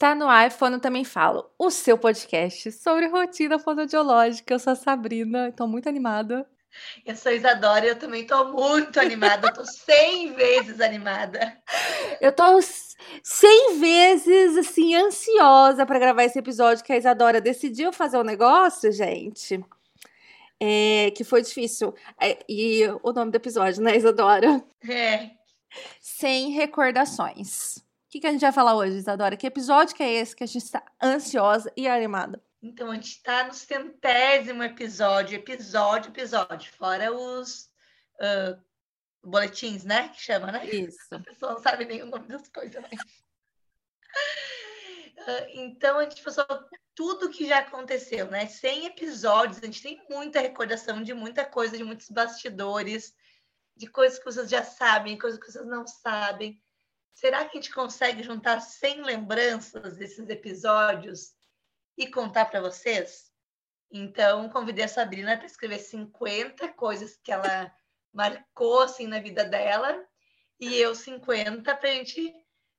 Está no ar, Fono Também Falo, o seu podcast sobre rotina fonoaudiológica. Eu sou a Sabrina, estou muito animada. Eu sou Isadora e eu também estou muito animada, eu tô 100 vezes animada. Eu tô 100 vezes, assim, ansiosa para gravar esse episódio que a Isadora decidiu fazer o um negócio, gente. É, que foi difícil. É, e o nome do episódio, né, Isadora? É. Sem recordações. O que, que a gente vai falar hoje, Isadora? Que episódio que é esse que a gente está ansiosa e animada? Então, a gente está no centésimo episódio, episódio, episódio, fora os uh, boletins, né? Que chama, né? Isso. A pessoa não sabe nem o nome das coisas, né? Uh, então, a gente passou tudo que já aconteceu, né? 100 episódios, a gente tem muita recordação de muita coisa, de muitos bastidores, de coisas que vocês já sabem, coisas que vocês não sabem. Será que a gente consegue juntar 100 lembranças desses episódios e contar para vocês? Então, convidei a Sabrina para escrever 50 coisas que ela marcou assim na vida dela e eu 50 para a gente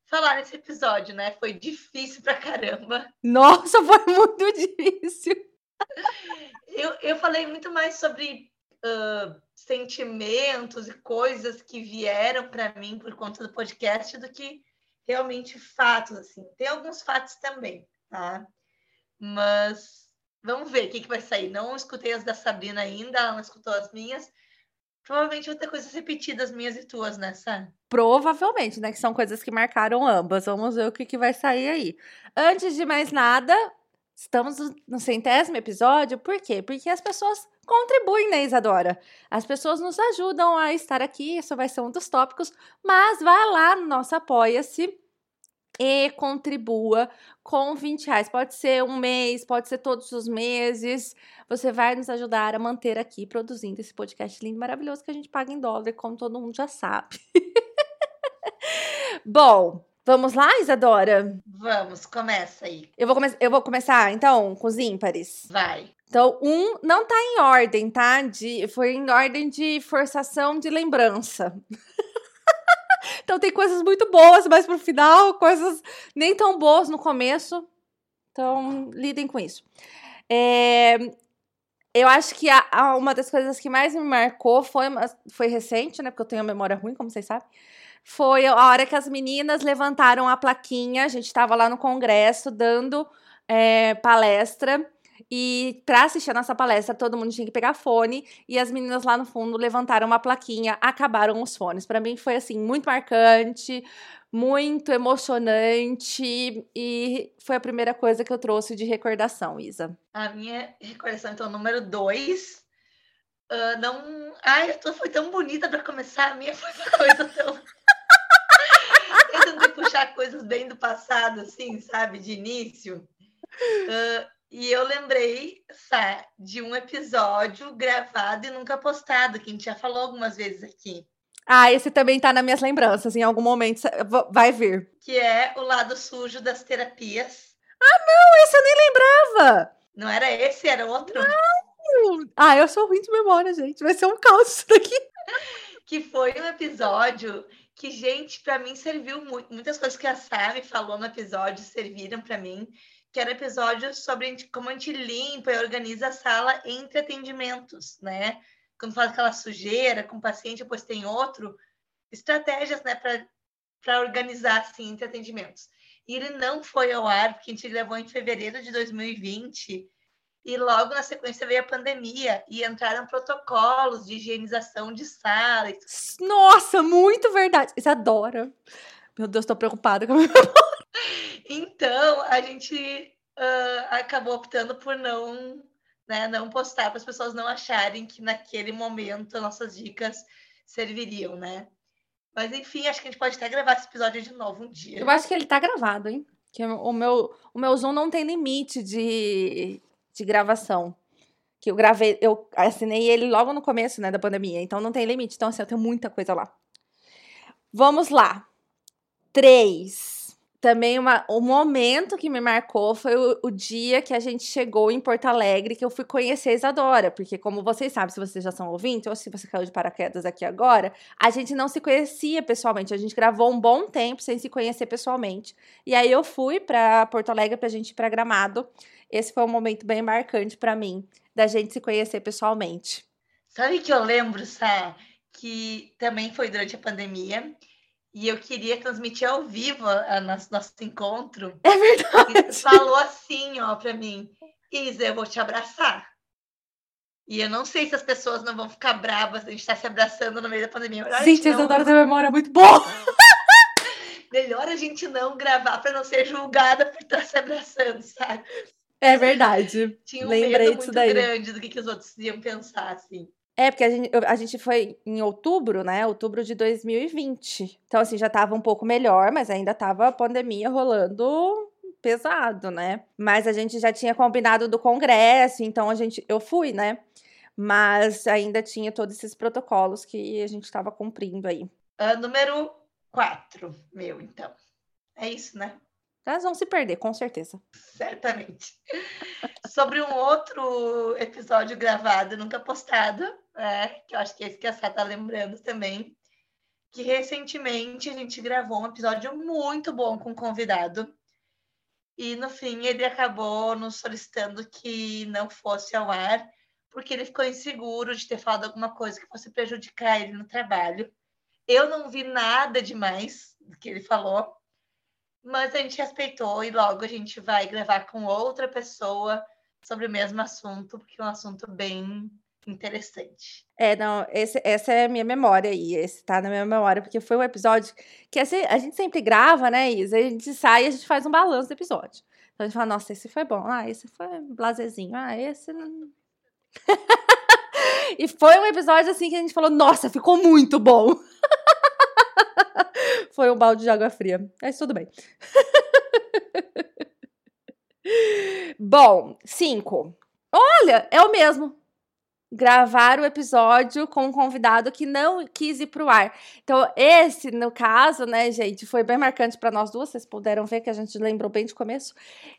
falar nesse episódio, né? Foi difícil pra caramba. Nossa, foi muito difícil. Eu, eu falei muito mais sobre uh, sentimentos e coisas que vieram para mim por conta do podcast do que realmente fatos, assim. Tem alguns fatos também, tá? Mas vamos ver o que, que vai sair. Não escutei as da Sabrina ainda, ela não escutou as minhas. Provavelmente vão ter coisas repetidas minhas e tuas, né, Sam? Provavelmente, né? Que são coisas que marcaram ambas. Vamos ver o que, que vai sair aí. Antes de mais nada, estamos no centésimo episódio. Por quê? Porque as pessoas contribuem, né, Isadora? As pessoas nos ajudam a estar aqui, isso vai ser um dos tópicos, mas vá lá no nosso Apoia-se e contribua com 20 reais. Pode ser um mês, pode ser todos os meses. Você vai nos ajudar a manter aqui produzindo esse podcast lindo, maravilhoso que a gente paga em dólar, como todo mundo já sabe. Bom, Vamos lá, Isadora? Vamos, começa aí. Eu vou, come eu vou começar, então, com os ímpares. Vai. Então, um não tá em ordem, tá? De, foi em ordem de forçação de lembrança. então, tem coisas muito boas mais pro final, coisas nem tão boas no começo. Então, lidem com isso. É, eu acho que a, a, uma das coisas que mais me marcou foi, foi recente, né? Porque eu tenho a memória ruim, como vocês sabem foi a hora que as meninas levantaram a plaquinha. A gente estava lá no congresso dando é, palestra. E para assistir a nossa palestra, todo mundo tinha que pegar fone. E as meninas lá no fundo levantaram uma plaquinha, acabaram os fones. Para mim foi assim, muito marcante, muito emocionante. E foi a primeira coisa que eu trouxe de recordação, Isa. A minha recordação, então, número dois. Uh, não. Ai, a tua foi tão bonita para começar, a minha foi uma coisa tão tentando puxar coisas bem do passado, assim, sabe, de início. Uh, e eu lembrei, sabe, de um episódio gravado e nunca postado, que a gente já falou algumas vezes aqui. Ah, esse também tá nas minhas lembranças, em algum momento vai vir. Que é o lado sujo das terapias. Ah, não, esse eu nem lembrava! Não era esse, era outro? Não! Ah, eu sou ruim de memória, gente. Vai ser um caos isso daqui. Que foi um episódio que, gente, para mim serviu muito. Muitas coisas que a Sami falou no episódio serviram para mim, que era episódio sobre como a gente limpa e organiza a sala entre atendimentos, né? Quando faz aquela sujeira com o paciente, depois tem outro, estratégias, né, para organizar assim entre atendimentos. E ele não foi ao ar, porque a gente levou em fevereiro de 2020 e logo na sequência veio a pandemia e entraram protocolos de higienização de salas. Nossa, muito verdade. Isadora. Meu Deus, estou preocupada com a minha Então, a gente uh, acabou optando por não, né, não postar para as pessoas não acharem que naquele momento nossas dicas serviriam, né? Mas enfim, acho que a gente pode até gravar esse episódio de novo um dia. Eu acho que ele está gravado, hein? Que o meu, o meu Zoom não tem limite de, de gravação. Que eu gravei, eu assinei ele logo no começo, né, da pandemia. Então não tem limite. Então, assim, eu tenho muita coisa lá. Vamos lá. Três. Também uma, o momento que me marcou foi o, o, dia que a gente chegou em Porto Alegre, que eu fui conhecer a Isadora, porque como vocês sabem, se vocês já são ouvintes, ou se você caiu de paraquedas aqui agora, a gente não se conhecia pessoalmente, a gente gravou um bom tempo sem se conhecer pessoalmente. E aí eu fui para Porto Alegre pra gente ir pra Gramado. Esse foi um momento bem marcante para mim, da gente se conhecer pessoalmente. Sabe que eu lembro, Sá, que também foi durante a pandemia, e eu queria transmitir ao vivo a nosso, nosso encontro. É verdade. E falou assim, ó, para mim, Isa, eu vou te abraçar. E eu não sei se as pessoas não vão ficar bravas, a gente estar tá se abraçando no meio da pandemia. Melhor gente, a Isadora tem memória muito boa. Melhor a gente não gravar para não ser julgada por estar se abraçando, sabe? É verdade. Tinha um Lembrei medo muito daí. grande do que, que os outros iam pensar, assim. É, porque a gente, a gente foi em outubro, né? Outubro de 2020. Então, assim, já tava um pouco melhor, mas ainda tava a pandemia rolando pesado, né? Mas a gente já tinha combinado do congresso, então a gente, eu fui, né? Mas ainda tinha todos esses protocolos que a gente estava cumprindo aí. Uh, número 4, meu, então. É isso, né? Elas vão se perder, com certeza. Certamente. Sobre um outro episódio gravado, nunca postado, né? que eu acho que é esse que a Sá tá lembrando também, que recentemente a gente gravou um episódio muito bom com um convidado. E no fim ele acabou nos solicitando que não fosse ao ar, porque ele ficou inseguro de ter falado alguma coisa que fosse prejudicar ele no trabalho. Eu não vi nada demais do que ele falou, mas a gente respeitou e logo a gente vai gravar com outra pessoa sobre o mesmo assunto, porque é um assunto bem interessante. É, não, esse, essa é a minha memória aí, esse tá na minha memória, porque foi um episódio que assim, a gente sempre grava, né, Isa? A gente sai e a gente faz um balanço do episódio. Então a gente fala, nossa, esse foi bom, ah, esse foi blazezinho, ah, esse não... e foi um episódio assim que a gente falou, nossa, ficou muito bom. Foi um balde de água fria. Mas tudo bem. Bom, cinco. Olha, é o mesmo. Gravar o episódio com um convidado que não quis ir pro ar. Então, esse, no caso, né, gente, foi bem marcante para nós duas. Vocês puderam ver que a gente lembrou bem de começo.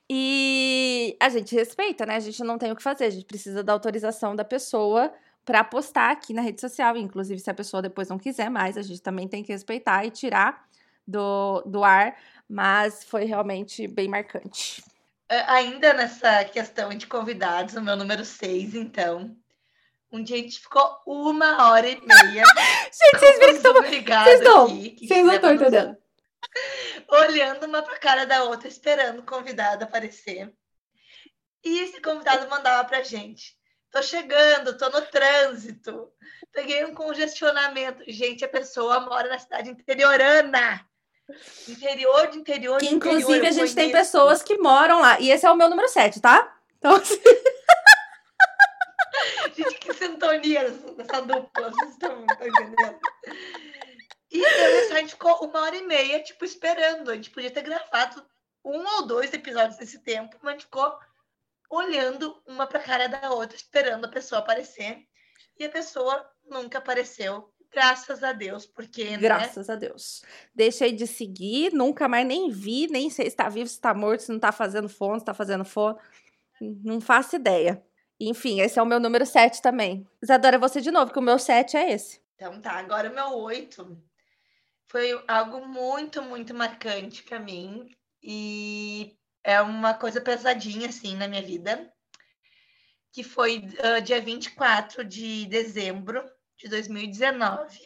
E a gente respeita, né? A gente não tem o que fazer. A gente precisa da autorização da pessoa para postar aqui na rede social. Inclusive, se a pessoa depois não quiser mais, a gente também tem que respeitar e tirar do, do ar, mas foi realmente bem marcante. É, ainda nessa questão de convidados, o meu número 6, então. Um dia a gente ficou uma hora e meia. gente, vocês viram que estão. Vocês não estão entendendo. Olhando uma pra cara da outra, esperando o convidado aparecer. E esse convidado mandava pra gente. Tô chegando, tô no trânsito. Peguei um congestionamento. Gente, a pessoa mora na cidade interiorana. Interior de interior de Inclusive, interior, a gente tem pessoas que moram lá. E esse é o meu número 7, tá? Então, assim... gente, que sintonia dessa dupla. Vocês estão entendendo? E a gente ficou uma hora e meia, tipo, esperando. A gente podia ter gravado um ou dois episódios nesse tempo, mas a gente ficou olhando uma para a cara da outra, esperando a pessoa aparecer. E a pessoa nunca apareceu. Graças a Deus, porque. Né? Graças a Deus. Deixei de seguir, nunca mais nem vi, nem sei se está vivo, se está morto, se não está fazendo fone, se está fazendo fone. Não faço ideia. Enfim, esse é o meu número 7 também. Isadora, você de novo, que o meu 7 é esse. Então tá, agora o meu 8 foi algo muito, muito marcante para mim. E é uma coisa pesadinha, assim, na minha vida, que foi uh, dia 24 de dezembro de 2019,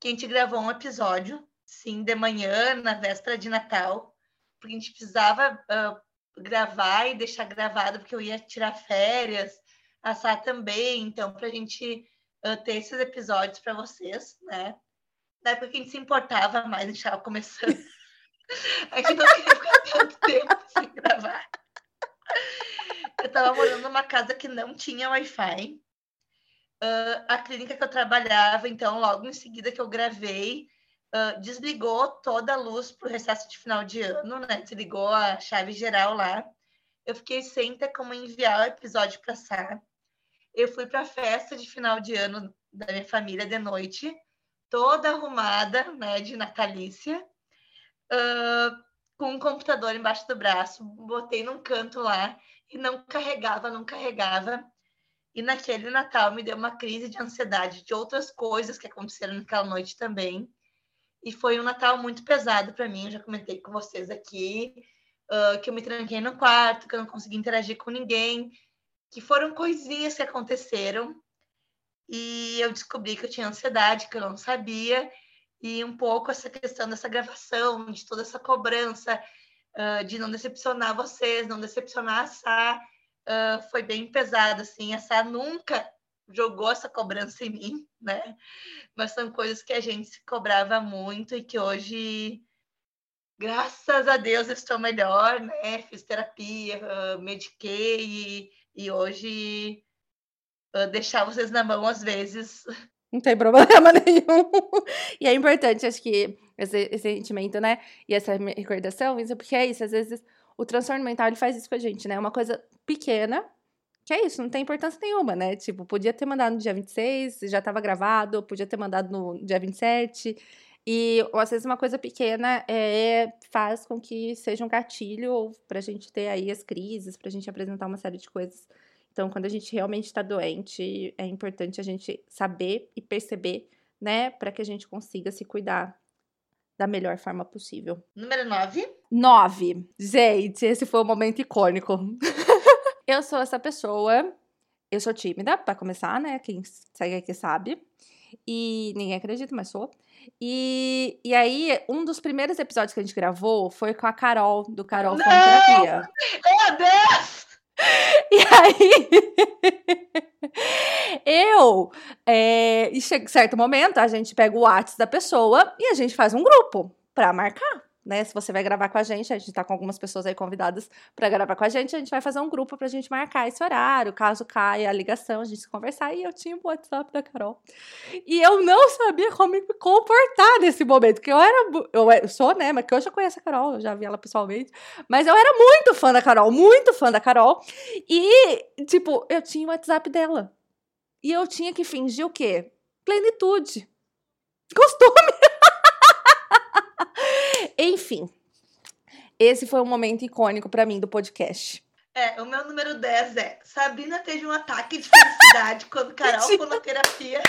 que a gente gravou um episódio, sim, de manhã, na véspera de Natal, porque a gente precisava uh, gravar e deixar gravado, porque eu ia tirar férias, a Sá também, então, para a gente uh, ter esses episódios para vocês, né? Na época que a gente se importava mais, a gente estava começando. A gente não queria ficar tanto tempo sem gravar. Eu estava morando numa casa que não tinha Wi-Fi. Uh, a clínica que eu trabalhava, então, logo em seguida que eu gravei, uh, desligou toda a luz para o recesso de final de ano, né? Desligou a chave geral lá. Eu fiquei sem ter como enviar o episódio para Sá. Eu fui para a festa de final de ano da minha família de noite, toda arrumada, né, de natalícia. Com um computador embaixo do braço, botei num canto lá e não carregava, não carregava. E naquele Natal me deu uma crise de ansiedade de outras coisas que aconteceram naquela noite também. E foi um Natal muito pesado para mim, eu já comentei com vocês aqui, uh, que eu me tranquei no quarto, que eu não consegui interagir com ninguém, que foram coisinhas que aconteceram. E eu descobri que eu tinha ansiedade, que eu não sabia, e um pouco essa questão dessa gravação, de toda essa cobrança, uh, de não decepcionar vocês, não decepcionar a Sá, uh, foi bem pesado, assim, a Sá nunca jogou essa cobrança em mim, né? Mas são coisas que a gente se cobrava muito e que hoje, graças a Deus, estou melhor, né? Fiz terapia, uh, mediquei e, e hoje deixar vocês na mão às vezes não tem problema nenhum. e é importante, acho que, esse, esse sentimento, né? E essa recordação, isso porque é isso, às vezes o transtorno mental ele faz isso com a gente, né? Uma coisa pequena, que é isso, não tem importância nenhuma, né? Tipo, podia ter mandado no dia 26, já estava gravado, podia ter mandado no dia 27. E às vezes uma coisa pequena é, faz com que seja um gatilho para a gente ter aí as crises, para a gente apresentar uma série de coisas então, quando a gente realmente está doente, é importante a gente saber e perceber, né, para que a gente consiga se cuidar da melhor forma possível. Número 9. 9. Gente, esse foi o um momento icônico. eu sou essa pessoa. Eu sou tímida, para começar, né? Quem segue aqui sabe. E ninguém acredita, mas sou. E, e aí, um dos primeiros episódios que a gente gravou foi com a Carol, do Carol Não! Terapia. Meu Deus! E aí, eu, é, em certo momento, a gente pega o WhatsApp da pessoa e a gente faz um grupo para marcar né? Se você vai gravar com a gente, a gente tá com algumas pessoas aí convidadas para gravar com a gente, a gente vai fazer um grupo pra gente marcar esse horário, caso caia a ligação, a gente conversar. E eu tinha o WhatsApp da Carol. E eu não sabia como me comportar nesse momento, que eu era. Eu sou, né? Mas que eu já conheço a Carol, eu já vi ela pessoalmente. Mas eu era muito fã da Carol, muito fã da Carol. E, tipo, eu tinha o WhatsApp dela. E eu tinha que fingir o quê? Plenitude. Costume. Enfim, esse foi um momento icônico para mim do podcast. É, o meu número 10 é Sabrina teve um ataque de felicidade quando Carol foi na terapia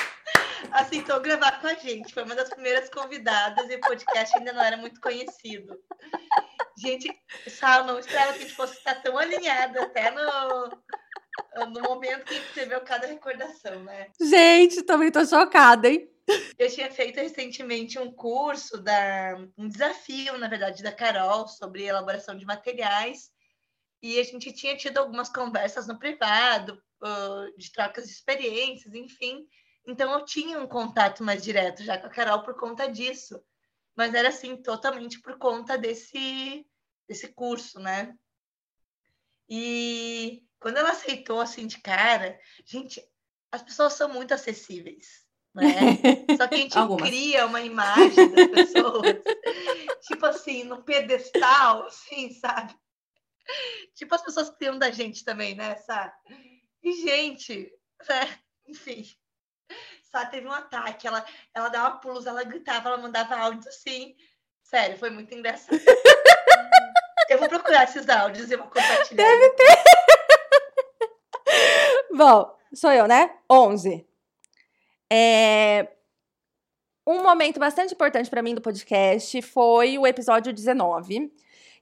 aceitou gravar com a gente. Foi uma das primeiras convidadas e o podcast ainda não era muito conhecido. Gente, Sal, não esperava que a gente fosse estar tão alinhada até no, no momento que escreveu cada recordação, né? Gente, também tô chocada, hein? Eu tinha feito recentemente um curso, da, um desafio, na verdade, da Carol sobre elaboração de materiais. E a gente tinha tido algumas conversas no privado, de trocas de experiências, enfim. Então eu tinha um contato mais direto já com a Carol por conta disso. Mas era assim, totalmente por conta desse, desse curso, né? E quando ela aceitou assim de cara, gente, as pessoas são muito acessíveis né? Só que a gente cria uma imagem das pessoas, tipo assim, no pedestal, assim, sabe? Tipo as pessoas criam da gente também, né, sabe? E, gente, né? enfim. Sá teve um ataque, ela, ela dava pulos, ela gritava, ela mandava áudios assim. Sério, foi muito engraçado. Eu vou procurar esses áudios e vou compartilhar. Deve ter. Bom, sou eu, né? 11. É... Um momento bastante importante para mim do podcast foi o episódio 19,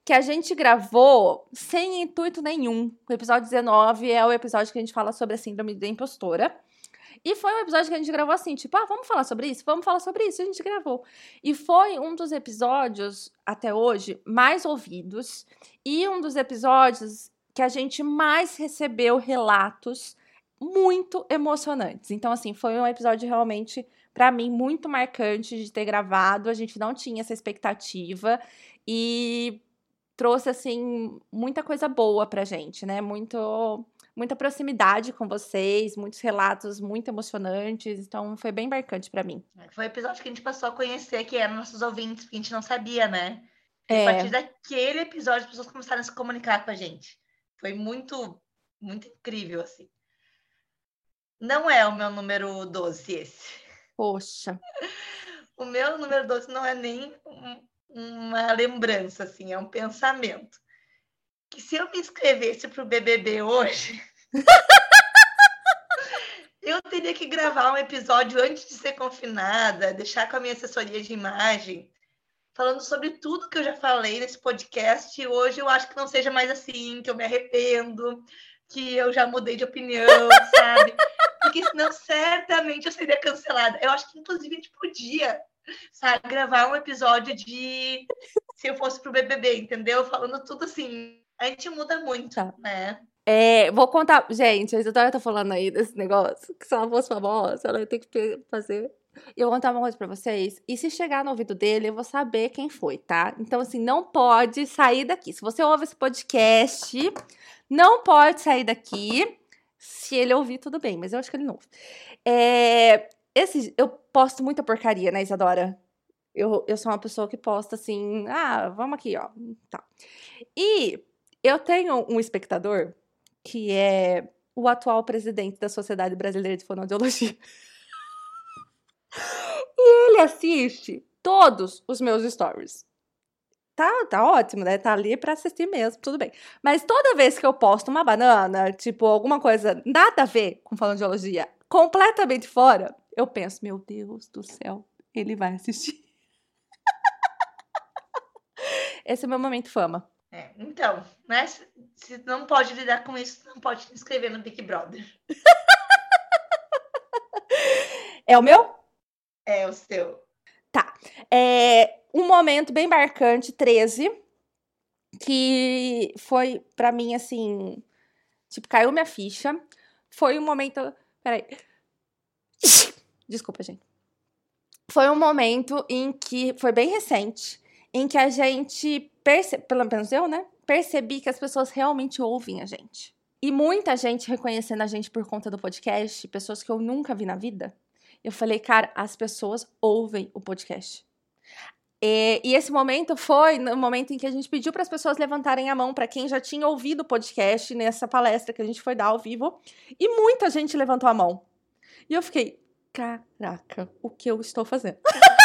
que a gente gravou sem intuito nenhum. O episódio 19 é o episódio que a gente fala sobre a síndrome da impostora. E foi um episódio que a gente gravou assim, tipo, ah, vamos falar sobre isso? Vamos falar sobre isso. E a gente gravou. E foi um dos episódios, até hoje, mais ouvidos. E um dos episódios que a gente mais recebeu relatos muito emocionantes. Então, assim, foi um episódio realmente, para mim, muito marcante de ter gravado. A gente não tinha essa expectativa e trouxe, assim, muita coisa boa pra gente, né? Muito, muita proximidade com vocês, muitos relatos muito emocionantes. Então, foi bem marcante para mim. Foi o episódio que a gente passou a conhecer que eram nossos ouvintes, que a gente não sabia, né? E é. a partir daquele episódio, as pessoas começaram a se comunicar com a gente. Foi muito, muito incrível, assim. Não é o meu número 12 esse. Poxa. O meu número 12 não é nem um, uma lembrança, assim, é um pensamento. Que se eu me inscrevesse para o BBB hoje, eu teria que gravar um episódio antes de ser confinada, deixar com a minha assessoria de imagem, falando sobre tudo que eu já falei nesse podcast. E hoje eu acho que não seja mais assim, que eu me arrependo, que eu já mudei de opinião, sabe? Porque senão certamente eu seria cancelada. Eu acho que, inclusive, a gente podia, sabe, gravar um episódio de se eu fosse pro BBB, entendeu? Falando tudo assim. A gente muda muito, tá. né? É, vou contar. Gente, a Isadora tá falando aí desse negócio, que se ela fosse famosa, ela ia ter que fazer. Eu vou contar uma coisa pra vocês. E se chegar no ouvido dele, eu vou saber quem foi, tá? Então, assim, não pode sair daqui. Se você ouve esse podcast, não pode sair daqui. Se ele ouvir, tudo bem, mas eu acho que ele não ouve. É, esse, eu posto muita porcaria, né, Isadora? Eu, eu sou uma pessoa que posta assim, ah, vamos aqui, ó. Tá. E eu tenho um espectador que é o atual presidente da Sociedade Brasileira de Fonoaudiologia. e ele assiste todos os meus stories tá, tá ótimo, né? Tá ali para assistir mesmo, tudo bem. Mas toda vez que eu posto uma banana, tipo, alguma coisa nada a ver com falando de geologia, completamente fora, eu penso, meu Deus do céu, ele vai assistir. Esse é o meu momento fama. É, então, né? Se, se não pode lidar com isso, não pode se inscrever no Big Brother. é o meu? É o seu. Tá. É, um momento bem marcante, 13, que foi para mim assim, tipo, caiu minha ficha. Foi um momento, peraí. Desculpa, gente. Foi um momento em que foi bem recente, em que a gente percebe, pelo menos eu, né, percebi que as pessoas realmente ouvem a gente. E muita gente reconhecendo a gente por conta do podcast, pessoas que eu nunca vi na vida. Eu falei, cara, as pessoas ouvem o podcast. E, e, esse momento foi no momento em que a gente pediu para as pessoas levantarem a mão para quem já tinha ouvido o podcast nessa palestra que a gente foi dar ao vivo. E muita gente levantou a mão. E eu fiquei, caraca, o que eu estou fazendo?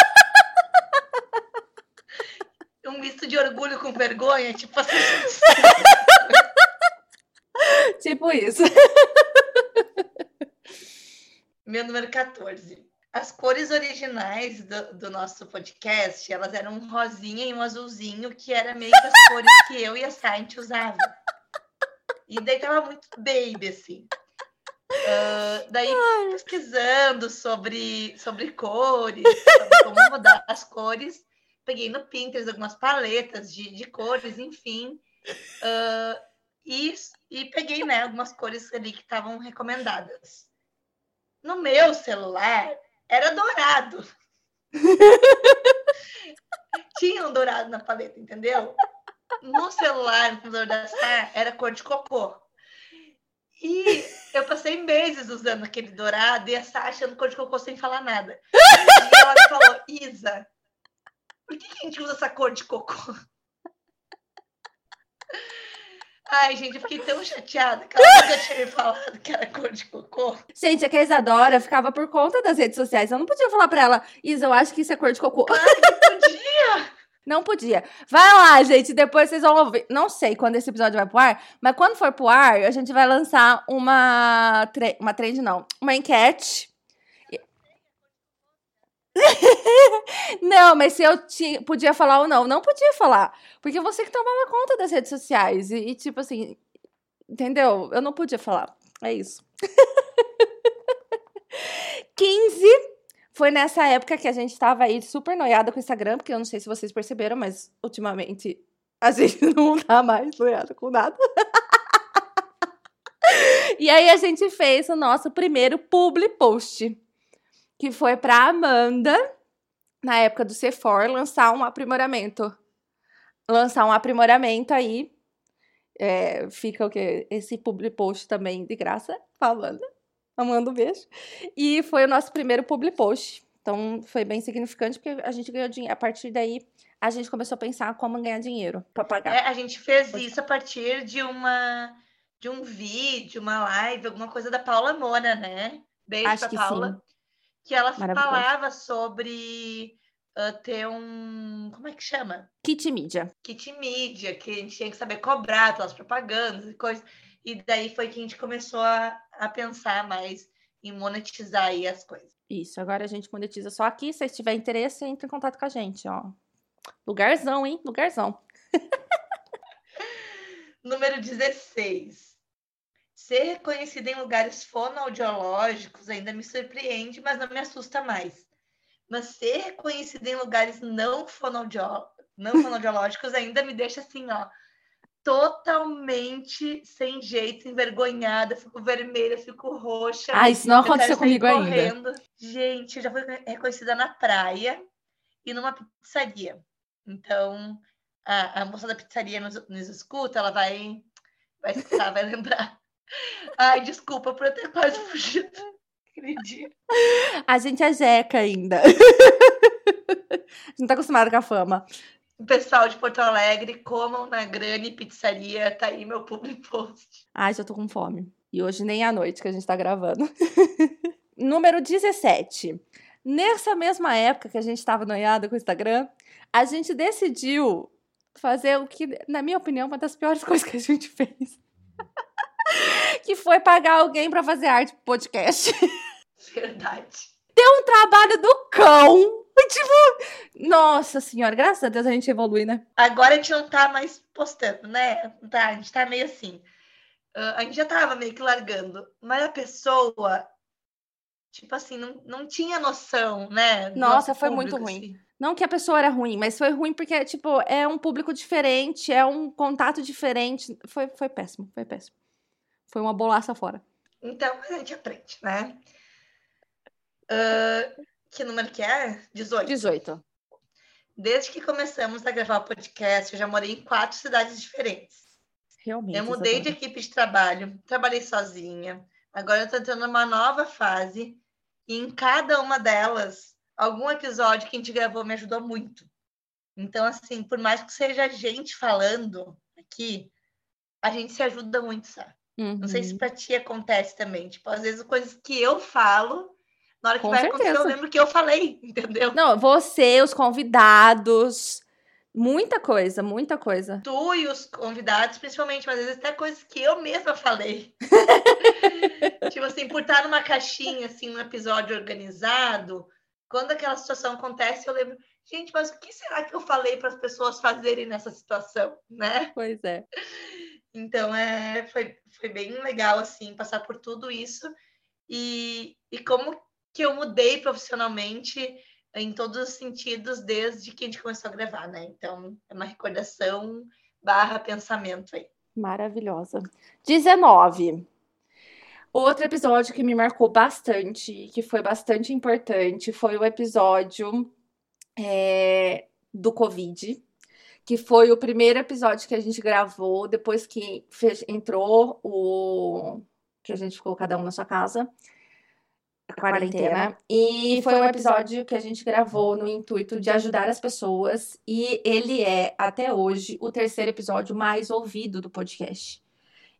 Um misto de orgulho com vergonha, tipo assim. tipo isso. Meu número 14. As cores originais do, do, nosso podcast, elas eram um rosinha e um azulzinho, que era meio que as cores que eu e a Saint usavam. E daí tava muito baby, assim. Uh, daí, pesquisando sobre, sobre cores, sobre como mudar as cores, peguei no Pinterest algumas paletas de, de cores, enfim. Uh, e, e peguei né, algumas cores ali que estavam recomendadas. No meu celular, era dourado. Tinha um dourado na paleta, entendeu? No celular, no computador da Sá, era cor de cocô. E eu passei meses usando aquele dourado e a Sá achando cor de cocô sem falar nada. E ela me falou, Isa, por que a gente usa essa cor de cocô? Ai, gente, eu fiquei tão chateada que ela nunca tinha me falado que era cor de cocô. Gente, é que a Isadora ficava por conta das redes sociais. Eu não podia falar pra ela, Isa, eu acho que isso é cor de cocô. Claro que podia! Não podia. Vai lá, gente. Depois vocês vão ouvir. Não sei quando esse episódio vai pro ar, mas quando for pro ar, a gente vai lançar uma. Tre... Uma trend, não. Uma enquete não, mas se eu tinha, podia falar ou não, não podia falar. Porque você que tomava conta das redes sociais. E, e tipo assim, entendeu? Eu não podia falar. É isso. 15 foi nessa época que a gente tava aí super noiada com o Instagram, porque eu não sei se vocês perceberam, mas ultimamente a gente não tá mais noiada com nada. e aí a gente fez o nosso primeiro public post que foi para Amanda, na época do C4, lançar um aprimoramento. Lançar um aprimoramento aí. É, fica o que? Esse public post também de graça pra Amanda. Amanda, um beijo. E foi o nosso primeiro public post. Então foi bem significante porque a gente ganhou dinheiro. A partir daí, a gente começou a pensar como ganhar dinheiro para pagar. É, a gente fez isso a partir de uma de um vídeo, uma live, alguma coisa da Paula Mona, né? Beijo Acho pra Paula. Sim que ela falava sobre uh, ter um. Como é que chama? Kit mídia. Kit mídia, que a gente tinha que saber cobrar pelas propagandas e coisas. E daí foi que a gente começou a, a pensar mais em monetizar aí as coisas. Isso, agora a gente monetiza só aqui. Se tiver interesse, entre em contato com a gente, ó. Lugarzão, hein? Lugarzão. Número 16. Ser reconhecida em lugares fonoaudiológicos ainda me surpreende, mas não me assusta mais. Mas ser reconhecida em lugares não, fonoaudió não fonoaudiológicos ainda me deixa assim, ó, totalmente sem jeito, envergonhada, fico vermelha, fico roxa. Ah, isso não aconteceu comigo correndo. ainda. Gente, eu já fui reconhecida na praia e numa pizzaria. Então, a, a moça da pizzaria nos, nos escuta, ela vai, vai escutar, vai lembrar. Ai, desculpa por eu ter quase fugido. Acredito. A gente é jeca ainda. a gente não tá acostumada com a fama. O pessoal de Porto Alegre, comam na Grande Pizzaria, tá aí meu public post. Ai, já tô com fome. E hoje nem a noite que a gente tá gravando. Número 17. Nessa mesma época que a gente estava noiada com o Instagram, a gente decidiu fazer o que, na minha opinião, uma das piores coisas que a gente fez. Que foi pagar alguém para fazer arte pro podcast. Verdade. Deu um trabalho do cão. Tipo, nossa senhora, graças a Deus a gente evolui, né? Agora a gente não tá mais postando, né? Tá, a gente tá meio assim. Uh, a gente já tava meio que largando. Mas a pessoa, tipo assim, não, não tinha noção, né? Nossa, foi público, muito ruim. Assim. Não que a pessoa era ruim, mas foi ruim porque, tipo, é um público diferente, é um contato diferente. Foi, foi péssimo, foi péssimo. Foi uma bolaça fora. Então, a gente aprende, né? Uh, que número que é? 18. 18. Desde que começamos a gravar o podcast, eu já morei em quatro cidades diferentes. Realmente. Eu mudei de equipe de trabalho, trabalhei sozinha. Agora eu estou entrando numa nova fase. E em cada uma delas, algum episódio que a gente gravou me ajudou muito. Então, assim, por mais que seja a gente falando aqui, a gente se ajuda muito, sabe? Uhum. Não sei se uhum. pra ti acontece também. Tipo, às vezes coisas que eu falo, na hora que Com vai certeza. acontecer, eu lembro que eu falei, entendeu? Não, você, os convidados, muita coisa, muita coisa. Tu e os convidados, principalmente, mas às vezes até coisas que eu mesma falei. tipo assim, por estar numa caixinha, assim, num episódio organizado, quando aquela situação acontece, eu lembro, gente, mas o que será que eu falei para as pessoas fazerem nessa situação, né? Pois é. Então, é, foi, foi bem legal, assim, passar por tudo isso. E, e como que eu mudei profissionalmente em todos os sentidos desde que a gente começou a gravar, né? Então, é uma recordação barra pensamento aí. Maravilhosa. 19. Outro episódio que me marcou bastante, que foi bastante importante, foi o episódio é, do Covid, que foi o primeiro episódio que a gente gravou depois que fez, entrou o que a gente ficou cada um na sua casa, a quarentena. quarentena. E foi um episódio que a gente gravou no intuito de ajudar as pessoas e ele é até hoje o terceiro episódio mais ouvido do podcast.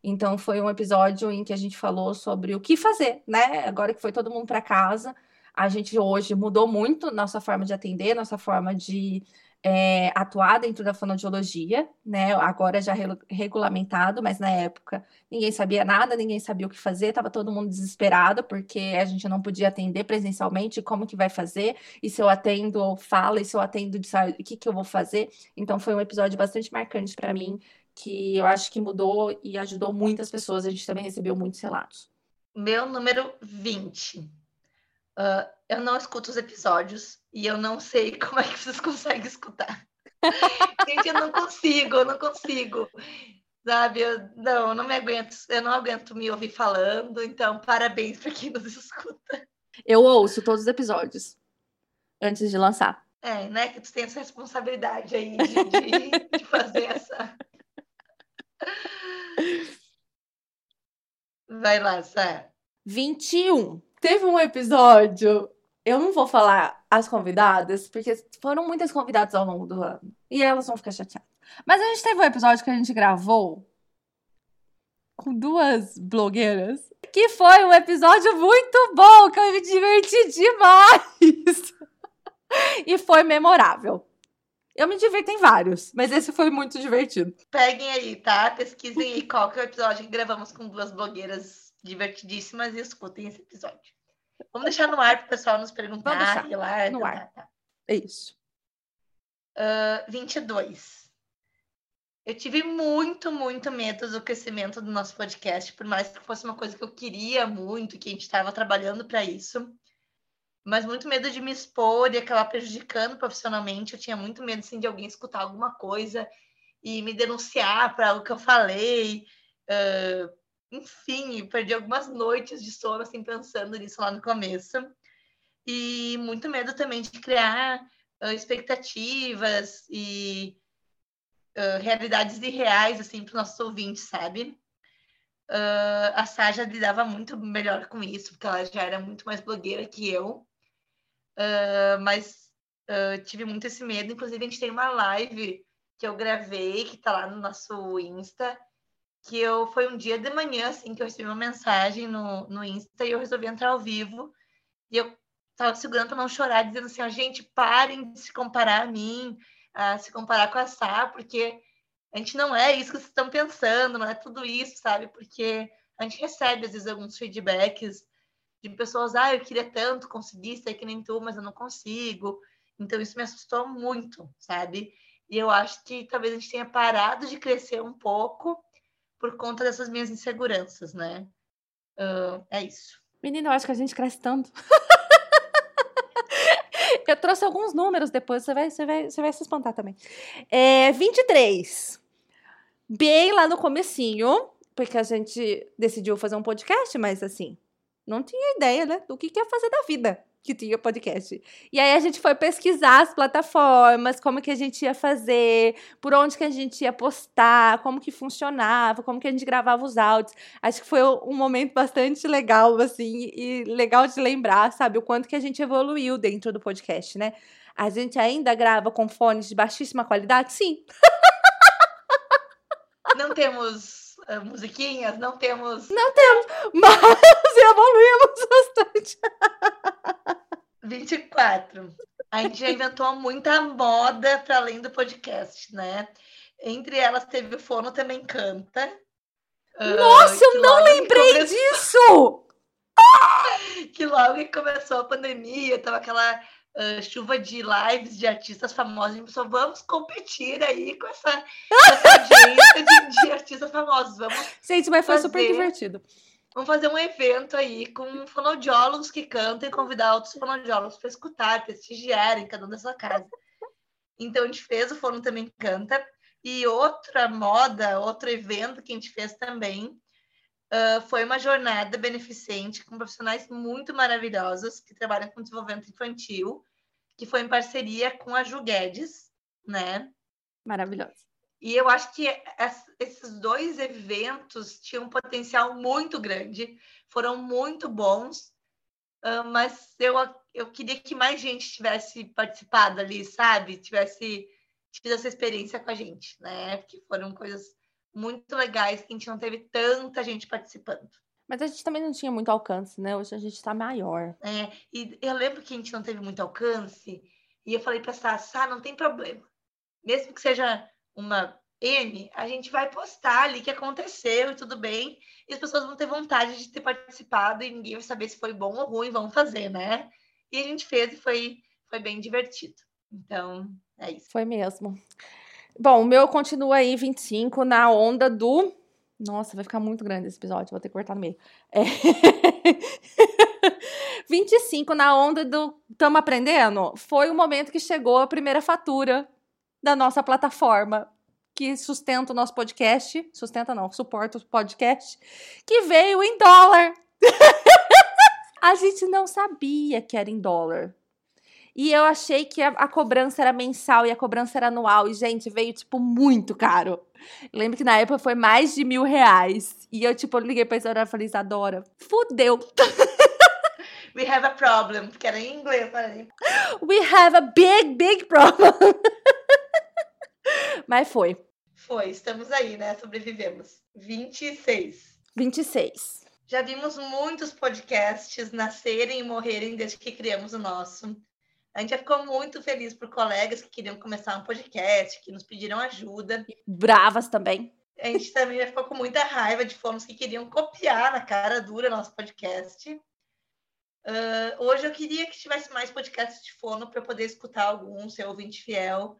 Então foi um episódio em que a gente falou sobre o que fazer, né? Agora que foi todo mundo para casa, a gente hoje mudou muito nossa forma de atender, nossa forma de é, atuar dentro da fonoaudiologia, né? Agora já regulamentado, mas na época ninguém sabia nada, ninguém sabia o que fazer, estava todo mundo desesperado porque a gente não podia atender presencialmente, como que vai fazer? E se eu atendo, fala, e se eu atendo, sabe, o que que eu vou fazer? Então foi um episódio bastante marcante para mim, que eu acho que mudou e ajudou muitas pessoas. A gente também recebeu muitos relatos. Meu número 20. Uh, eu não escuto os episódios e eu não sei como é que vocês conseguem escutar. Gente, eu não consigo, eu não consigo. Sabe, eu não, eu não me aguento, eu não aguento me ouvir falando, então parabéns para quem nos escuta. Eu ouço todos os episódios antes de lançar. É, né? Que tu tem essa responsabilidade aí de, de, de fazer essa. Vai lá, Sá. 21. Teve um episódio eu não vou falar as convidadas, porque foram muitas convidadas ao longo do ano. E elas vão ficar chateadas. Mas a gente teve um episódio que a gente gravou com duas blogueiras, que foi um episódio muito bom, que eu me diverti demais. e foi memorável. Eu me divirto em vários, mas esse foi muito divertido. Peguem aí, tá? Pesquisem aí qual que é o episódio que gravamos com duas blogueiras divertidíssimas e escutem esse episódio. Vamos deixar no ar para o pessoal nos perguntar. Vamos deixar e lá, no tá, ar. tá. É isso. Uh, 22. Eu tive muito, muito medo do crescimento do nosso podcast, por mais que fosse uma coisa que eu queria muito, que a gente estava trabalhando para isso. Mas muito medo de me expor e acabar prejudicando profissionalmente. Eu tinha muito medo assim, de alguém escutar alguma coisa e me denunciar para algo que eu falei. Uh, enfim, perdi algumas noites de sono assim, pensando nisso lá no começo. E muito medo também de criar uh, expectativas e uh, realidades irreais assim para os nossos ouvintes, sabe? Uh, a Saja lidava muito melhor com isso, porque ela já era muito mais blogueira que eu. mas tive muito esse medo. Inclusive, a gente tem uma live que eu gravei, que está lá no nosso Insta, que eu foi um dia de manhã, assim, que eu recebi uma mensagem no, no Insta e eu resolvi entrar ao vivo. E eu tava segurando para não chorar, dizendo assim, ó, gente, parem de se comparar a mim, a se comparar com a Sá, porque a gente não é isso que vocês estão pensando, não é tudo isso, sabe? Porque a gente recebe, às vezes, alguns feedbacks de pessoas, ah, eu queria tanto conseguir ser que nem tu, mas eu não consigo. Então, isso me assustou muito, sabe? E eu acho que talvez a gente tenha parado de crescer um pouco por conta dessas minhas inseguranças, né? Uh, é isso. Menina, eu acho que a gente cresce tanto. eu trouxe alguns números depois, você vai, você vai, você vai se espantar também. É, 23. Bem lá no comecinho, porque a gente decidiu fazer um podcast, mas assim, não tinha ideia, né, do que, que ia fazer da vida que tinha podcast. E aí a gente foi pesquisar as plataformas, como que a gente ia fazer, por onde que a gente ia postar, como que funcionava, como que a gente gravava os áudios. Acho que foi um momento bastante legal, assim, e legal de lembrar, sabe, o quanto que a gente evoluiu dentro do podcast, né? A gente ainda grava com fones de baixíssima qualidade? Sim. Não temos uh, musiquinhas, não temos. Não temos, mas evoluímos bastante. 24. A gente já inventou muita moda para além do podcast, né? Entre elas teve o Fono Também Canta. Ah, Nossa, uh, eu não lembrei come... disso! que logo que começou a pandemia, tava aquela uh, chuva de lives de artistas famosos, a gente pensou, vamos competir aí com essa, essa audiência de, de, artistas famosos. Vamos gente, mas foi fazer... super divertido. Vamos fazer um evento aí com fonoaudiólogos que cantam e convidar outros fonoaudiólogos para escutar, prestigiarem cada um da sua casa. Então, a gente fez o Fono Também Canta. E outra moda, outro evento que a gente fez também uh, foi uma jornada beneficente com profissionais muito maravilhosos que trabalham com desenvolvimento infantil, que foi em parceria com a Ju Guedes, né? Maravilhosa. E eu acho que esses dois eventos tinham um potencial muito grande, foram muito bons, mas eu, eu queria que mais gente tivesse participado ali, sabe? Tivesse tido essa experiência com a gente, né? Porque foram coisas muito legais que a gente não teve tanta gente participando. Mas a gente também não tinha muito alcance, né? Hoje a gente está maior. É, e eu lembro que a gente não teve muito alcance, e eu falei para a Sá, não tem problema. Mesmo que seja uma N, a gente vai postar ali que aconteceu e tudo bem, e as pessoas vão ter vontade de ter participado e ninguém vai saber se foi bom ou ruim, vão fazer, né? E a gente fez e foi, foi bem divertido. Então, é isso. Foi mesmo. Bom, o meu continua aí 25 na onda do. Nossa, vai ficar muito grande esse episódio, vou ter que cortar no meio. É... 25 na onda do Tamo Aprendendo foi o momento que chegou a primeira fatura da nossa plataforma que sustenta o nosso podcast, sustenta não, suporta o podcast, que veio em dólar. a gente não sabia que era em dólar. E eu achei que a, a, cobrança era mensal e a cobrança era anual. E, gente, veio, tipo, muito caro. Eu lembro que na época foi mais de mil reais. E eu, tipo, liguei pra Isadora e falei, Isadora, fudeu. We have a problem. Que era em inglês, né? We have a big, big problem. Mas foi. Foi, estamos aí, né? Sobrevivemos. 26. 26. Já vimos muitos podcasts nascerem e morrerem desde que criamos o nosso. A gente já ficou muito feliz por colegas que queriam começar um podcast, que nos pediram ajuda. Bravas também. A gente também ficou com muita raiva de fonos que queriam copiar na cara dura nosso podcast. Uh, hoje eu queria que tivesse mais podcasts de fono para eu poder escutar algum, ser ouvinte fiel,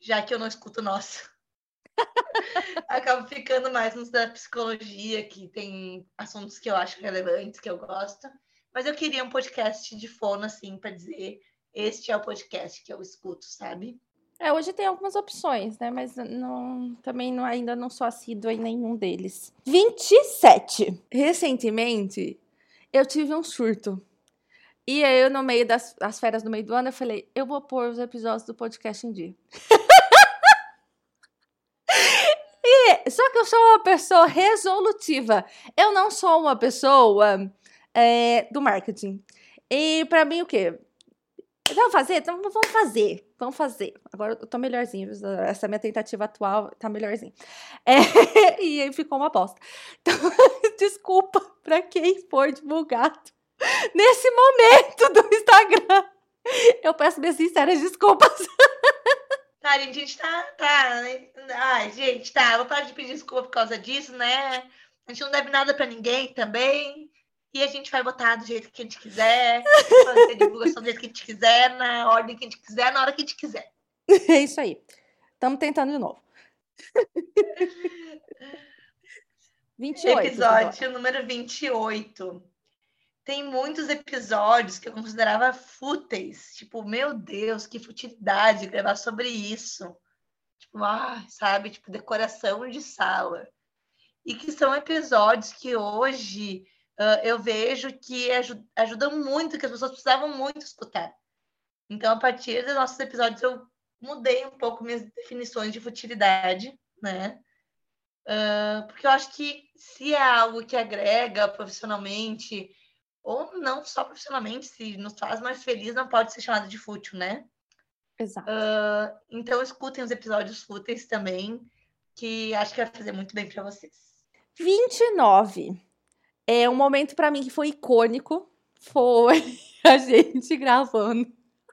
já que eu não escuto nosso. Acabo ficando mais nos da psicologia, que tem assuntos que eu acho relevantes, que eu gosto. Mas eu queria um podcast de fono, assim, para dizer: este é o podcast que eu escuto, sabe? É, hoje tem algumas opções, né? Mas não, também não, ainda não sou assídua em nenhum deles. 27. Recentemente, eu tive um surto. E aí, eu, no meio das as férias do meio do ano, eu falei, eu vou pôr os episódios do podcast em dia. e, só que eu sou uma pessoa resolutiva. Eu não sou uma pessoa é, do marketing. E para mim, o quê? Vamos fazer? Então vamos fazer. Vamos fazer. Agora eu tô melhorzinho. Essa minha tentativa atual tá melhorzinho. É, e aí ficou uma bosta. Então, desculpa pra quem for divulgado nesse momento do Instagram. Eu peço minhas sinceras desculpas. Tá, a gente tá. tá né? Ai, gente, tá. Vou parar de pedir desculpa por causa disso, né? A gente não deve nada pra ninguém também. E a gente vai botar do jeito que a gente quiser, fazer divulgação do jeito que a gente quiser, na ordem que a gente quiser, na hora que a gente quiser. É isso aí. Estamos tentando de novo. 28. Episódio número 28. Tem muitos episódios que eu considerava fúteis. Tipo, meu Deus, que futilidade gravar sobre isso. Tipo, ah, sabe? Tipo, decoração de sala. E que são episódios que hoje uh, eu vejo que aj ajudam muito, que as pessoas precisavam muito escutar. Então, a partir dos nossos episódios, eu mudei um pouco minhas definições de futilidade, né? Uh, porque eu acho que se é algo que agrega profissionalmente, ou não só profissionalmente, se nos faz mais feliz, não pode ser chamado de fútil, né? Exato. Uh, então, escutem os episódios fúteis também, que acho que vai fazer muito bem para vocês. 29. É um momento para mim que foi icônico. Foi a gente gravando.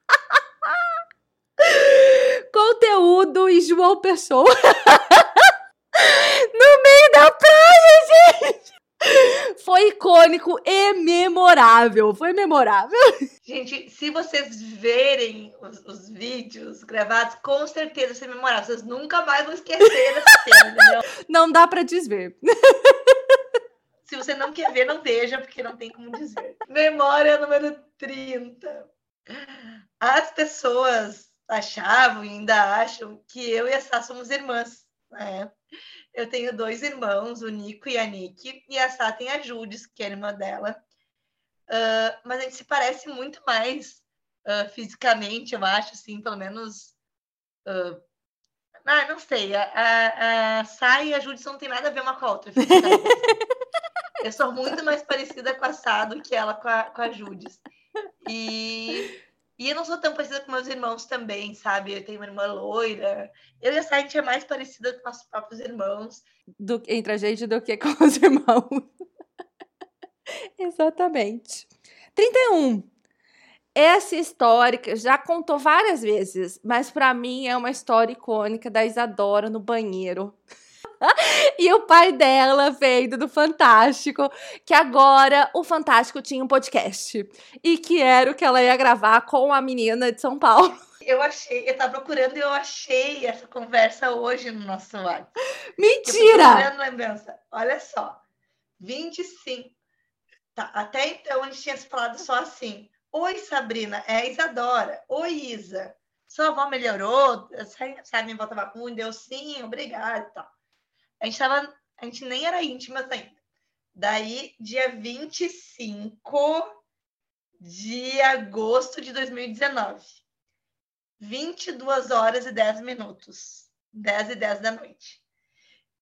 Conteúdo e João Pessoa. no meio da praia, gente! Foi icônico e memorável. Foi memorável. Gente, se vocês verem os, os vídeos gravados, com certeza vai ser memorável. Vocês nunca mais vão esquecer dessa cena, entendeu? Não dá para desver. Se você não quer ver, não veja, porque não tem como dizer. Memória número 30. As pessoas achavam e ainda acham que eu e a Sá somos irmãs. Né? Eu tenho dois irmãos, o Nico e a Nick, e a Sá tem a Judis, que é irmã dela. Uh, mas a gente se parece muito mais uh, fisicamente, eu acho, assim, pelo menos. Uh, ah, não sei. A, a, a Sá e a Judis não tem nada a ver uma com a outra. Eu sou muito mais parecida com a Sá do que ela com a, com a Judis. E, e eu não sou tão parecida com meus irmãos também, sabe? Eu tenho uma irmã loira. Eu e a Sá, a gente é mais parecida com nossos próprios irmãos. Do, entre a gente do que com os irmãos. Exatamente. 31. Essa história já contou várias vezes, mas para mim é uma história icônica da Isadora no banheiro. e o pai dela veio do Fantástico, que agora o Fantástico tinha um podcast. E que era o que ela ia gravar com a menina de São Paulo. Eu achei, eu tava procurando e eu achei essa conversa hoje no nosso WhatsApp. Mentira! lembrança. Olha só. 25. Tá, até então a gente tinha falado só assim. Oi, Sabrina, é a Isadora. Oi, Isa. Sua avó melhorou? Sabe, minha avó tava ruim? Deu sim, obrigada e tal. A gente tava, a gente nem era íntima ainda. Daí, dia 25 de agosto de 2019. 22 horas e 10 minutos. 10 e 10 da noite.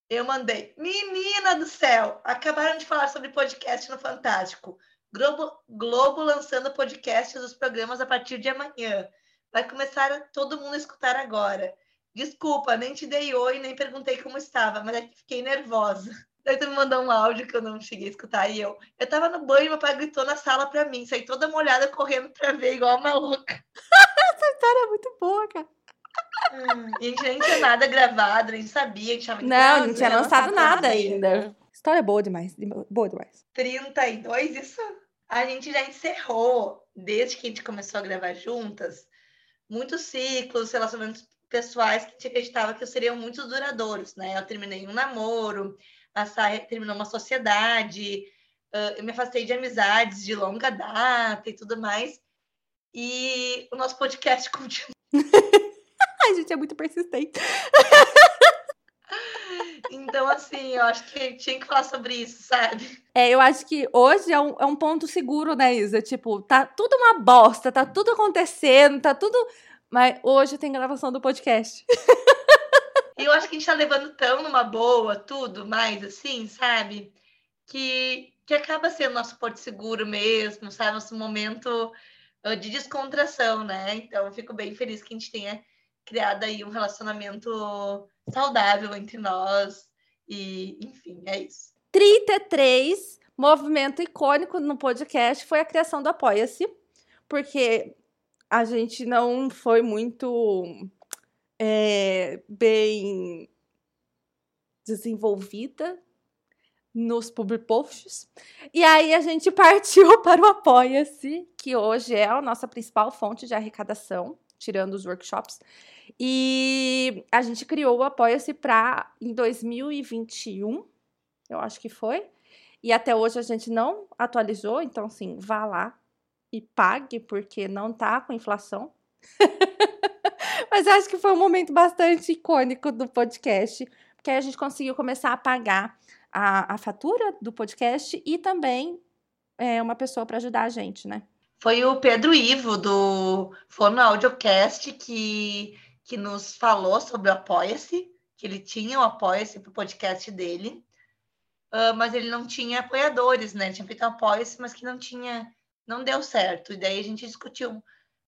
Eu mandei, menina do céu, acabaram de falar sobre podcast no Fantástico. Globo, Globo lançando podcasts dos programas a partir de amanhã. Vai começar todo mundo a escutar agora. Desculpa, nem te dei oi, nem perguntei como estava, mas é que fiquei nervosa. Daí tu me mandou um áudio que eu não cheguei a escutar. E eu, eu tava no banho, meu pai gritou na sala pra mim. Saí toda molhada correndo pra ver, igual uma louca. Essa história é muito boa, cara. Hum, e a gente nem tinha nada gravado, nem sabia. A gente tava não, não tinha lançado nada ainda. História boa demais. Boa demais. 32, isso? A gente já encerrou, desde que a gente começou a gravar juntas, muitos ciclos, relacionamentos pessoais que acreditava que seriam muito duradouros, né? Eu terminei um namoro, a Sai terminou uma sociedade, eu me afastei de amizades de longa data e tudo mais. E o nosso podcast continua. a gente é muito persistente. Então, assim, eu acho que tinha que falar sobre isso, sabe? É, eu acho que hoje é um, é um ponto seguro, né, Isa? Tipo, tá tudo uma bosta, tá tudo acontecendo, tá tudo. Mas hoje tem gravação do podcast. E eu acho que a gente tá levando tão numa boa, tudo mais assim, sabe? Que, que acaba sendo nosso porto seguro mesmo, sabe? Nosso momento de descontração, né? Então, eu fico bem feliz que a gente tenha criado aí um relacionamento saudável entre nós. E, enfim, é isso. 33, movimento icônico no podcast foi a criação do Apoia-se, porque a gente não foi muito é, bem desenvolvida nos public posts. E aí a gente partiu para o Apoia-se, que hoje é a nossa principal fonte de arrecadação, tirando os workshops. E a gente criou o Apoia-se para em 2021, eu acho que foi. E até hoje a gente não atualizou, então assim, vá lá e pague, porque não tá com inflação. Mas acho que foi um momento bastante icônico do podcast, porque aí a gente conseguiu começar a pagar a, a fatura do podcast e também é, uma pessoa para ajudar a gente, né? Foi o Pedro Ivo, do Fono Audiocast, que, que nos falou sobre o Apoia-se, que ele tinha o Apoia-se para o podcast dele, uh, mas ele não tinha apoiadores, né? Ele tinha feito um Apoia-se, mas que não tinha, não deu certo. E daí a gente discutiu,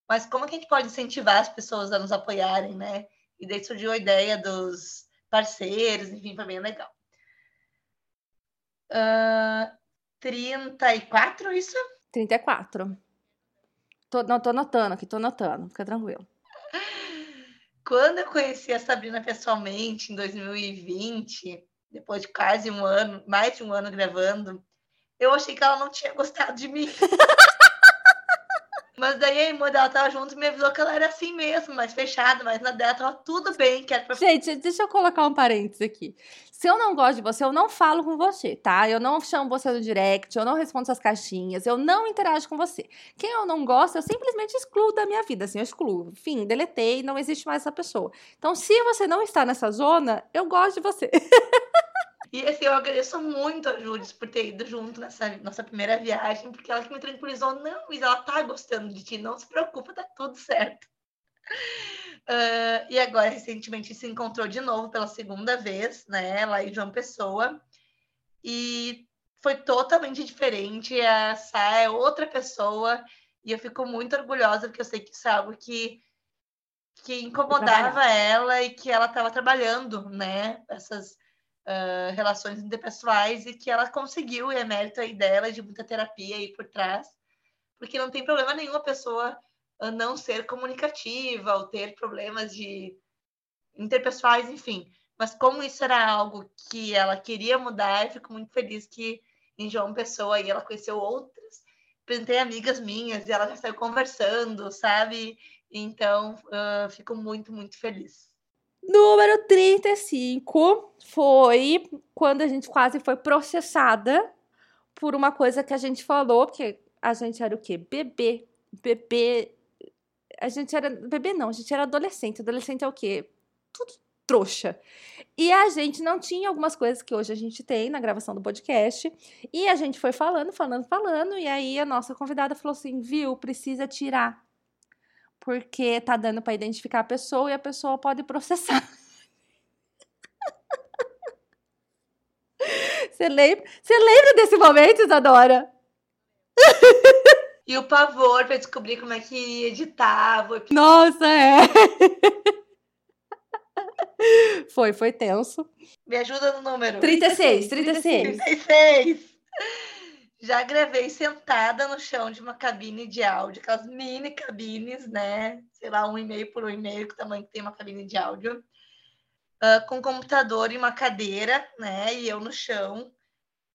mas como que a gente pode incentivar as pessoas a nos apoiarem, né? E daí surgiu a ideia dos parceiros, enfim, foi bem legal. Uh, 34, isso? 34. Tô, não, tô anotando aqui, tô anotando, fica tranquilo. Quando eu conheci a Sabrina pessoalmente, em 2020, depois de quase um ano, mais de um ano gravando, eu achei que ela não tinha gostado de mim. Mas daí a irmã dela tava junto e me avisou que ela era assim mesmo, mais fechada, mas na dela tava tudo bem. Que pra... Gente, deixa eu colocar um parênteses aqui. Se eu não gosto de você, eu não falo com você, tá? Eu não chamo você no direct, eu não respondo suas caixinhas, eu não interajo com você. Quem eu não gosto, eu simplesmente excluo da minha vida, assim, eu excluo. Enfim, deletei, não existe mais essa pessoa. Então, se você não está nessa zona, eu gosto de você. E assim, eu agradeço muito a Júlia por ter ido junto nessa nossa primeira viagem, porque ela que me tranquilizou. Não, Isa, ela tá gostando de ti, não se preocupa, tá tudo certo. Uh, e agora, recentemente, se encontrou de novo pela segunda vez, né, lá em João Pessoa. E foi totalmente diferente. A Sá é outra pessoa. E eu fico muito orgulhosa, porque eu sei que isso é algo que, que incomodava ela e que ela estava trabalhando, né? Essas uh, relações interpessoais e que ela conseguiu, e é mérito aí dela, de muita terapia aí por trás, porque não tem problema nenhum a pessoa não ser comunicativa ou ter problemas de interpessoais, enfim. Mas como isso era algo que ela queria mudar, eu fico muito feliz que em João Pessoa aí ela conheceu outras. Apresentei amigas minhas e ela já saiu conversando, sabe? Então, uh, fico muito, muito feliz. Número 35 foi quando a gente quase foi processada por uma coisa que a gente falou, porque a gente era o quê? Bebê. Bebê. A gente era. Bebê não, a gente era adolescente. Adolescente é o quê? Tudo trouxa. E a gente não tinha algumas coisas que hoje a gente tem na gravação do podcast. E a gente foi falando, falando, falando. E aí a nossa convidada falou assim: viu, precisa tirar porque tá dando para identificar a pessoa e a pessoa pode processar. Você lembra? Você lembra desse momento, Isadora? E o pavor para descobrir como é que editava. Nossa, é. Foi, foi tenso. Me ajuda no número. 36, 36. 36. Já gravei sentada no chão de uma cabine de áudio, aquelas mini cabines, né? Sei lá, um e meio por um e meio, que tamanho que tem uma cabine de áudio. Uh, com computador e uma cadeira, né? E eu no chão,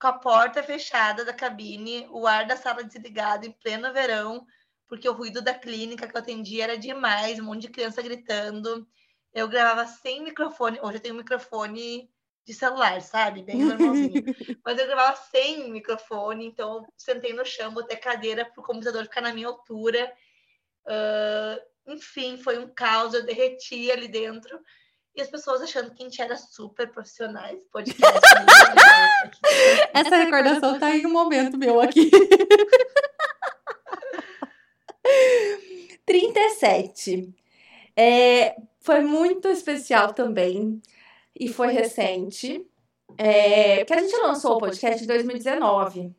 com a porta fechada da cabine, o ar da sala desligado em pleno verão, porque o ruído da clínica que eu atendia era demais, um monte de criança gritando. Eu gravava sem microfone, hoje eu tenho um microfone de celular, sabe? Bem normalzinho. Mas eu gravava sem microfone, então eu sentei no chão, botei cadeira para o computador ficar na minha altura. Uh, enfim, foi um caos, eu derreti ali dentro. E as pessoas achando que a gente era super profissionais, podcast. Essa recordação tá em um momento meu aqui. 37. É, foi muito especial também e foi recente. É, porque a gente lançou o podcast em 2019.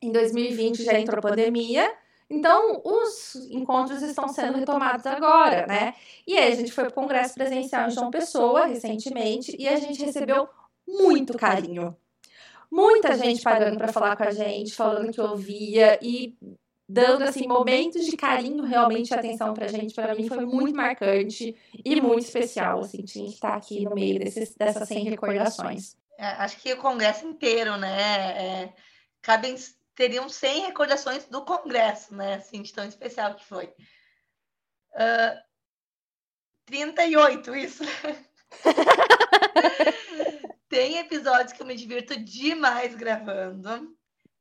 Em 2020 já entrou pandemia. Então, os encontros estão sendo retomados agora, né? E aí, a gente foi para o Congresso Presencial em João Pessoa recentemente e a gente recebeu muito carinho. Muita gente parando para falar com a gente, falando que ouvia e dando assim momentos de carinho realmente atenção pra gente, para mim foi muito marcante e muito especial, assim, tinha que estar aqui no meio desses, dessas 100 recordações. É, acho que o congresso inteiro, né, é, cabem, teriam 100 recordações do congresso, né, assim, de tão especial que foi. Uh, 38, isso. Tem episódios que eu me divirto demais gravando.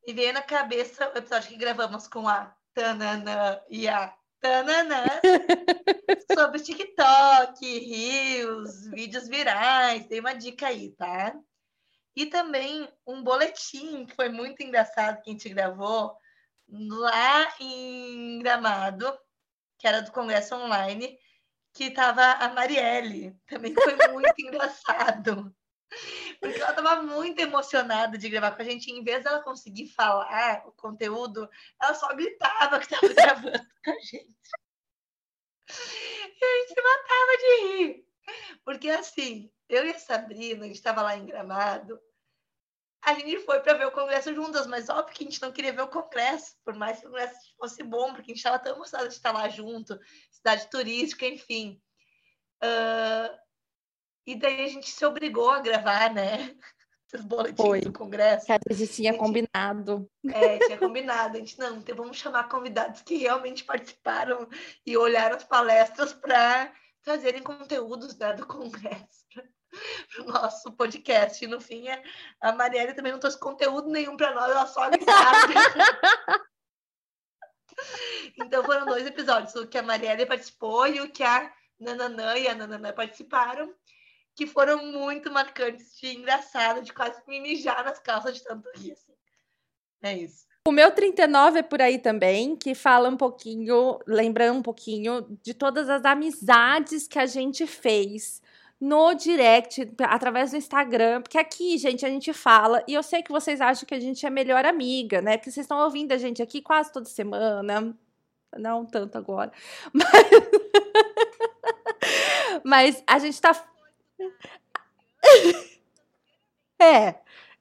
E veio na cabeça o episódio que gravamos com a Tanana e a Tanana sobre TikTok, rios, vídeos virais. Dei uma dica aí, tá? E também um boletim que foi muito engraçado que a gente gravou lá em Gramado, que era do Congresso Online, que estava a Marielle. Também foi muito engraçado. Porque ela estava muito emocionada de gravar com a gente. Em vez dela conseguir falar o conteúdo, ela só gritava que estava gravando com a gente. E a gente matava de rir. Porque assim, eu e a Sabrina, a gente estava lá em Gramado, a gente foi para ver o congresso juntas, mas óbvio que a gente não queria ver o congresso, por mais que o congresso fosse bom, porque a gente estava tão emocionada de estar lá junto, cidade turística, enfim. Uh, e daí a gente se obrigou a gravar, né? Os boletins Foi. do Congresso. Que a gente tinha a gente, combinado. É, tinha combinado. A gente, não, então vamos chamar convidados que realmente participaram e olharam as palestras para trazerem conteúdos né, do Congresso para o nosso podcast. E no fim, a Marielle também não trouxe conteúdo nenhum para nós, ela só gritava. então foram dois episódios, o que a Marielle participou e o que a Nananã e a Nananã participaram que foram muito marcantes, de engraçado, de quase me mijar nas calças de tanto rir. Assim. É isso. O meu 39 é por aí também, que fala um pouquinho, lembrando um pouquinho de todas as amizades que a gente fez no direct, através do Instagram, porque aqui, gente, a gente fala, e eu sei que vocês acham que a gente é melhor amiga, né? Porque vocês estão ouvindo a gente aqui quase toda semana, não tanto agora, mas, mas a gente tá é,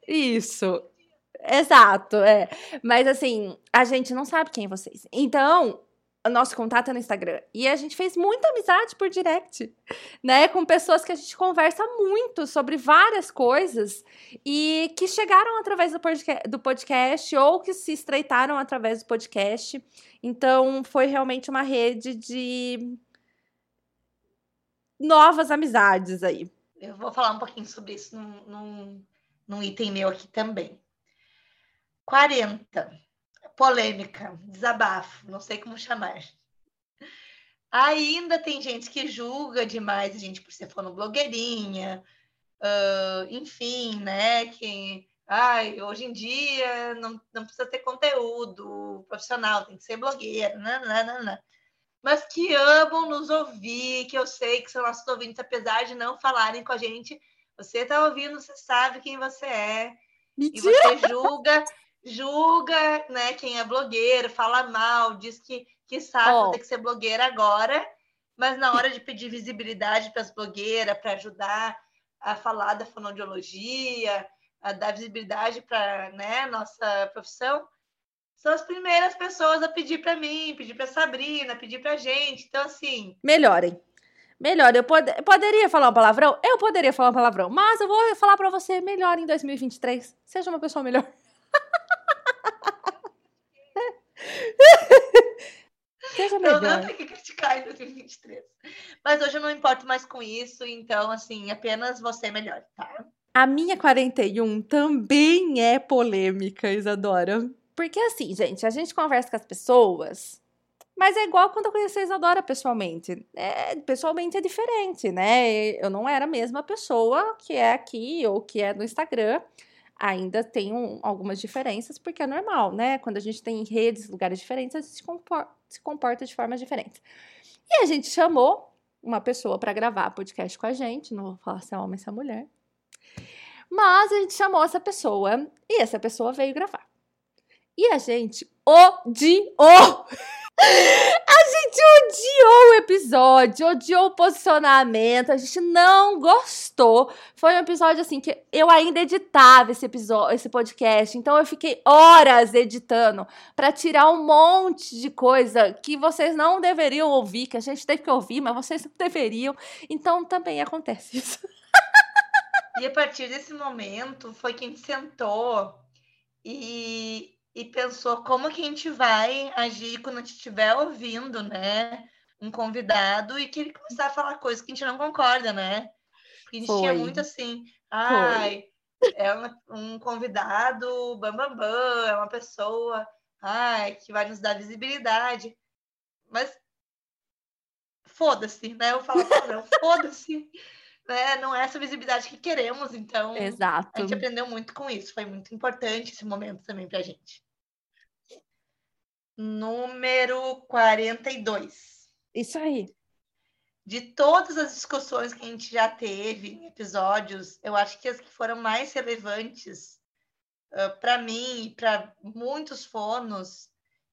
isso. Exato, é. Mas assim, a gente não sabe quem é vocês. Então, o nosso contato é no Instagram. E a gente fez muita amizade por direct, né? Com pessoas que a gente conversa muito sobre várias coisas e que chegaram através do podcast, do podcast ou que se estreitaram através do podcast. Então, foi realmente uma rede de novas amizades aí. Eu vou falar um pouquinho sobre isso num, num, num item meu aqui também. 40. Polêmica, desabafo, não sei como chamar. Ainda tem gente que julga demais a gente por ser blogueirinha, uh, enfim, né? Que ai, hoje em dia não, não precisa ter conteúdo profissional, tem que ser blogueira, não mas que amam nos ouvir, que eu sei que são nossos ouvintes, apesar de não falarem com a gente. Você está ouvindo, você sabe quem você é. Mentira. E você julga, julga, né, quem é blogueiro, fala mal, diz que, que sabe oh. ter que ser blogueira agora. mas na hora de pedir visibilidade para as blogueiras, para ajudar a falar da fonoaudiologia, a dar visibilidade para né, nossa profissão, são as primeiras pessoas a pedir para mim, pedir para Sabrina, pedir para gente. Então, assim. Melhorem. Melhor, eu, pod poderia falar um palavrão? Eu poderia falar um palavrão, mas eu vou falar para você melhor em 2023. Seja uma pessoa melhor. Seja melhor. Eu não tenho que criticar em 2023. Mas hoje eu não importo mais com isso, então, assim, apenas você melhor, tá? A minha 41 também é polêmica, Isadora. Porque assim, gente, a gente conversa com as pessoas, mas é igual quando eu conheci a Isadora pessoalmente. É, pessoalmente é diferente, né? Eu não era a mesma pessoa que é aqui ou que é no Instagram. Ainda tem um, algumas diferenças, porque é normal, né? Quando a gente tem redes, lugares diferentes, a gente se comporta, se comporta de formas diferentes. E a gente chamou uma pessoa para gravar podcast com a gente, não vou falar se é homem ou se é mulher. Mas a gente chamou essa pessoa e essa pessoa veio gravar. E a gente odiou! A gente odiou o episódio, odiou o posicionamento, a gente não gostou. Foi um episódio assim que eu ainda editava esse episódio, esse podcast, então eu fiquei horas editando para tirar um monte de coisa que vocês não deveriam ouvir, que a gente teve que ouvir, mas vocês não deveriam. Então também acontece isso. E a partir desse momento foi que a gente sentou e e pensou como que a gente vai agir quando a gente estiver ouvindo, né? Um convidado e que ele começar a falar coisas que a gente não concorda, né? Porque a gente Foi. tinha muito assim, ai, Foi. é uma, um convidado bambambam, bam, bam, é uma pessoa, ai, que vai nos dar visibilidade. Mas foda-se, né? Eu falo não, foda-se. Né? Não é essa visibilidade que queremos, então Exato. a gente aprendeu muito com isso. Foi muito importante esse momento também pra gente número 42. Isso aí. De todas as discussões que a gente já teve em episódios, eu acho que as que foram mais relevantes uh, para mim e para muitos fonos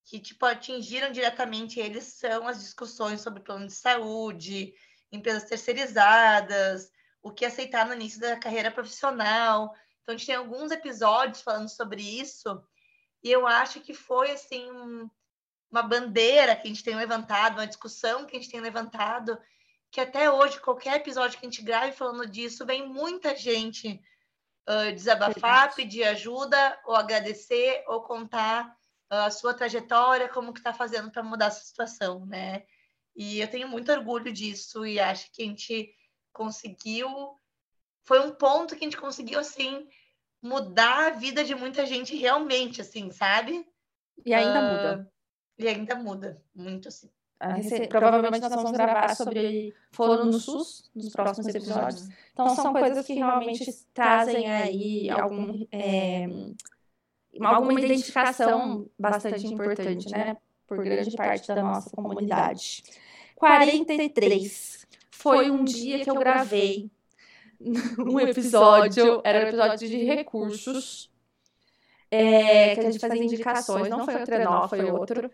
que tipo atingiram diretamente eles são as discussões sobre plano de saúde, empresas terceirizadas, o que aceitar no início da carreira profissional. Então a gente tem alguns episódios falando sobre isso e eu acho que foi assim uma bandeira que a gente tem levantado, uma discussão que a gente tem levantado, que até hoje, qualquer episódio que a gente grave falando disso, vem muita gente uh, desabafar, pedir ajuda, ou agradecer, ou contar a sua trajetória, como que está fazendo para mudar essa situação, né? E eu tenho muito orgulho disso e acho que a gente conseguiu. Foi um ponto que a gente conseguiu, assim, mudar a vida de muita gente realmente, assim, sabe? E ainda uh, muda. E ainda muda, muito assim. Ah, provavelmente nós vamos gravar sobre fono no SUS nos próximos episódios. Então são coisas que realmente trazem aí algum, é, alguma identificação bastante importante, né? Por grande parte da nossa comunidade. 43 foi um dia que eu gravei um episódio, era um episódio de recursos, é, que a gente fazia indicações, não foi o trenó, foi outro.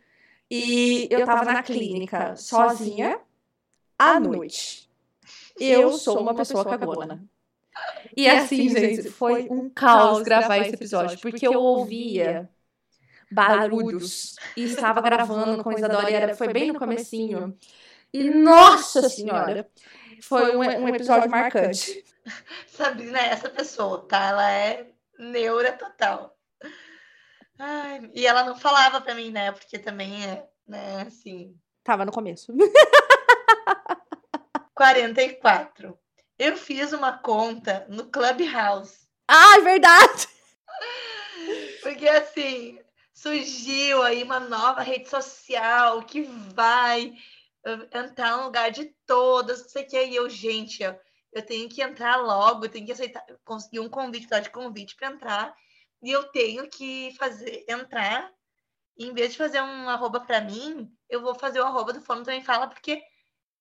E eu tava na clínica sozinha à noite. Eu sou uma pessoa cagona. E assim, gente, foi um caos gravar esse episódio, porque eu ouvia barulhos e estava gravando com a Isadora, era, foi bem no comecinho. E, nossa senhora, foi um, um episódio marcante. Sabrina é essa pessoa, tá? Ela é neura total. Ai, e ela não falava para mim, né? Porque também é, né, assim. Tava no começo. 44. Eu fiz uma conta no Clubhouse. Ah, é verdade! Porque assim, surgiu aí uma nova rede social que vai entrar no lugar de todas, não sei o que. E eu, gente, eu, eu tenho que entrar logo, eu tenho que aceitar, conseguir um convite, dar de convite para entrar e eu tenho que fazer entrar. em vez de fazer um arroba para mim, eu vou fazer o arroba do Fono Também Fala, porque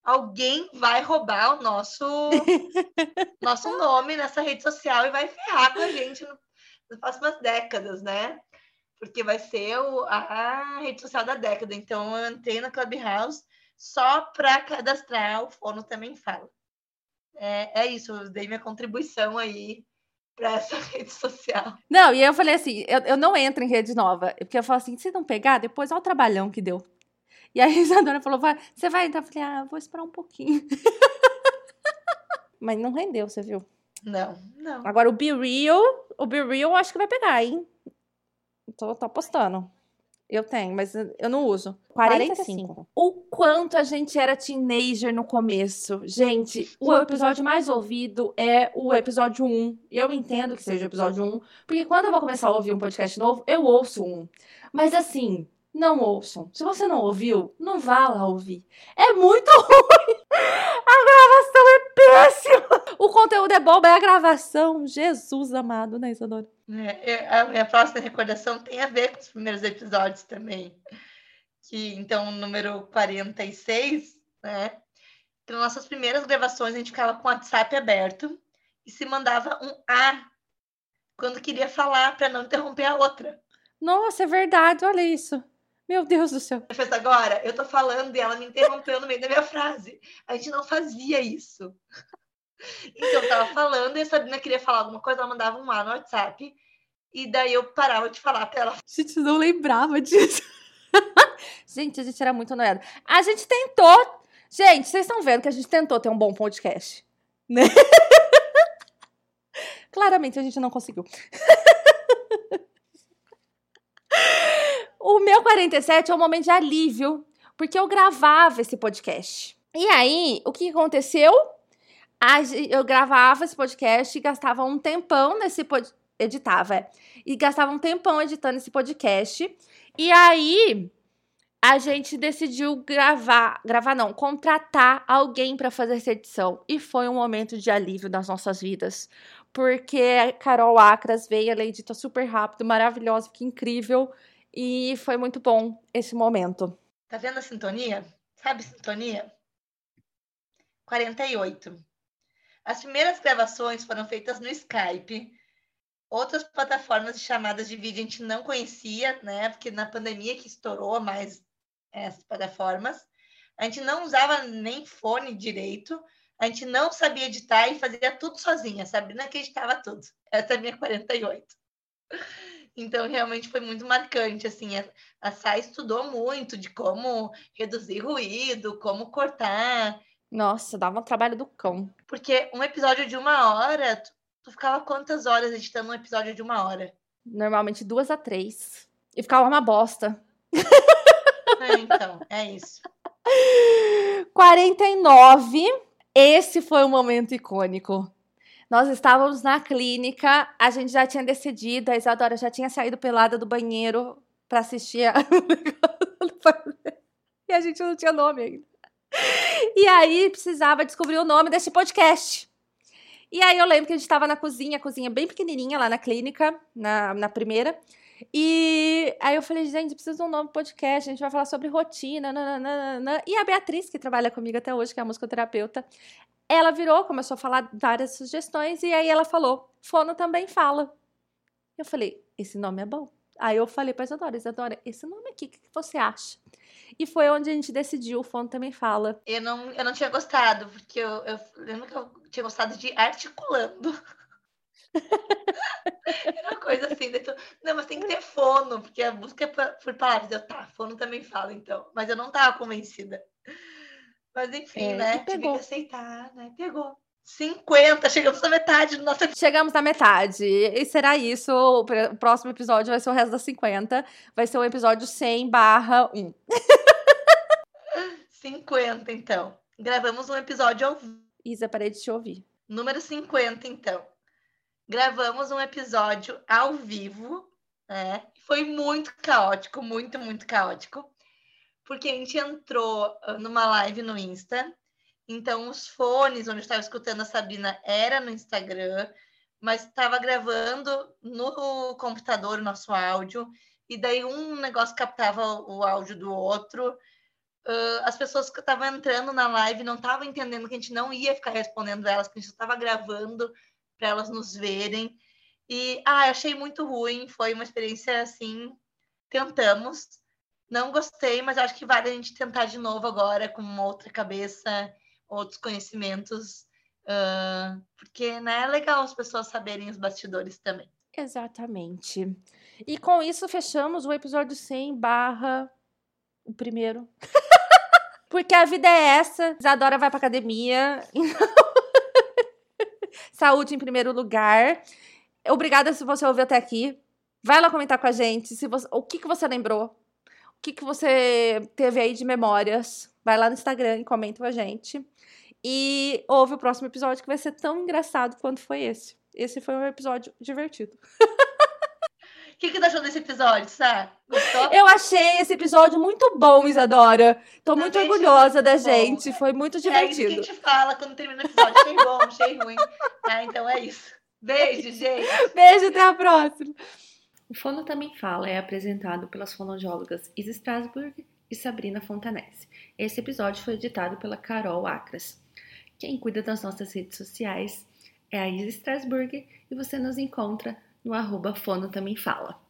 alguém vai roubar o nosso, nosso nome nessa rede social e vai ferrar com a gente no, nas próximas décadas, né? Porque vai ser o, a rede social da década. Então, eu entrei na Clubhouse, só para cadastrar o Fono também fala. É, é isso, eu dei minha contribuição aí para essa rede social. Não, e eu falei assim, eu, eu não entro em rede nova, porque eu falo assim, se não pegar, depois olha o trabalhão que deu. E aí a Isadora falou, vai, você vai entrar? Eu falei, ah, vou esperar um pouquinho. Mas não rendeu, você viu? Não, não. Agora o Be Real, o Be Real eu acho que vai pegar, hein? Tô, tô apostando. Eu tenho, mas eu não uso. 45. 45. O quanto a gente era teenager no começo. Gente, o episódio mais ouvido é o episódio 1. Eu entendo que seja o episódio 1, porque quando eu vou começar a ouvir um podcast novo, eu ouço um. Mas assim, não ouçam. Se você não ouviu, não vá lá ouvir. É muito ruim. É péssima. O conteúdo é bom, mas a gravação, Jesus amado, né, Isadora? É, é, a minha próxima recordação tem a ver com os primeiros episódios também. Que, então, número 46, né? Então, nossas primeiras gravações, a gente ficava com o WhatsApp aberto e se mandava um A quando queria falar para não interromper a outra. Nossa, é verdade, olha isso. Meu Deus do céu. Fez agora, eu tô falando e ela me interrompeu no meio da minha frase. A gente não fazia isso. Então, eu tava falando e a Sabrina queria falar alguma coisa, ela mandava um A no WhatsApp. E daí eu parava de falar pra ela. Gente não lembrava disso. gente, a gente era muito noiada. A gente tentou. Gente, vocês estão vendo que a gente tentou ter um bom podcast, né? Claramente a gente não conseguiu. O meu 47 é um momento de alívio, porque eu gravava esse podcast. E aí, o que aconteceu? eu gravava esse podcast e gastava um tempão nesse podcast. Editava, é. E gastava um tempão editando esse podcast. E aí, a gente decidiu gravar, gravar não, contratar alguém para fazer essa edição. E foi um momento de alívio nas nossas vidas. Porque a Carol Acras veio, ela edita super rápido, maravilhosa, que incrível. E foi muito bom esse momento. Tá vendo a sintonia? Sabe sintonia? 48. As primeiras gravações foram feitas no Skype. Outras plataformas de chamadas de vídeo a gente não conhecia, né? Porque na pandemia que estourou mais essas plataformas. A gente não usava nem fone direito. A gente não sabia editar e fazia tudo sozinha. Sabrina que editava tudo. Essa é a minha 48. Então, realmente foi muito marcante, assim, a, Sá estudou muito de como reduzir ruído, como cortar, nossa, dava um trabalho do cão. Porque um episódio de uma hora, tu, tu ficava quantas horas editando um episódio de uma hora? Normalmente duas a três. E ficava uma bosta. É, então, é isso. 49. Esse foi um momento icônico. Nós estávamos na clínica, a gente já tinha decidido, a Isadora já tinha saído pelada do banheiro para assistir a... e a gente não tinha nome ainda. E aí precisava descobrir o nome desse podcast. E aí eu lembro que a gente estava na cozinha, cozinha bem pequenininha lá na clínica, na, na primeira. E aí eu falei, gente, precisa de um novo podcast, a gente vai falar sobre rotina, nananana. E a Beatriz, que trabalha comigo até hoje, que é a musicoterapeuta, ela virou, começou a falar várias sugestões, e aí ela falou, Fono também fala. Eu falei, esse nome é bom. Aí eu falei para Isadora, Isadora, esse nome aqui, o que, você acha? E foi onde a gente decidiu, o Fono também fala. Eu não, eu não tinha gostado, porque eu, eu lembro tinha gostado de articulando. Era uma coisa assim, tu, não, mas tem que ter fono, porque a música é por palavras. Eu, tá, fono também fala, então. Mas eu não tava convencida. Mas enfim, é, né? Tive que aceitar, né? Pegou. 50, chegamos na metade do nosso Chegamos na metade. E será isso. O próximo episódio vai ser o resto das 50. Vai ser o episódio 100 barra 1. 50, então. Gravamos um episódio ao vivo. Isa, parei de te ouvir. Número 50, então. Gravamos um episódio ao vivo, né? Foi muito caótico, muito, muito caótico. Porque a gente entrou ah, numa live no Insta então, os fones onde estava escutando a Sabrina era no Instagram, mas estava gravando no computador o nosso áudio, e daí um negócio captava o áudio do outro. Uh, as pessoas que estavam entrando na live não estavam entendendo que a gente não ia ficar respondendo elas, que a gente estava gravando para elas nos verem. E, ah, achei muito ruim, foi uma experiência assim. Tentamos, Não gostei, mas acho que vale a gente tentar de novo agora com outra cabeça, outros conhecimentos, uh, porque né, é legal as pessoas saberem os bastidores também. Exatamente. E com isso fechamos o episódio 100 barra o primeiro. porque a vida é essa. Isadora vai pra academia. Saúde em primeiro lugar. Obrigada se você ouviu até aqui. Vai lá comentar com a gente se você, o que, que você lembrou que, que você teve aí de memórias. Vai lá no Instagram e comenta com a gente. E ouve o próximo episódio que vai ser tão engraçado quanto foi esse. Esse foi um episódio divertido. O que, que tá achou desse episódio, Sá? Gostou? Eu achei esse episódio muito bom, Isadora. Tô Também muito orgulhosa da gente. Foi muito divertido. É isso que a gente fala quando termina o episódio. Achei bom, achei ruim. Ah, então é isso. Beijo, gente. Beijo, até a próxima. O Fono Também Fala é apresentado pelas fonoaudiólogas Isa Strasburg e Sabrina Fontanese. Esse episódio foi editado pela Carol Acras. Quem cuida das nossas redes sociais é a Isa Strasburg e você nos encontra no arroba Fono Também Fala.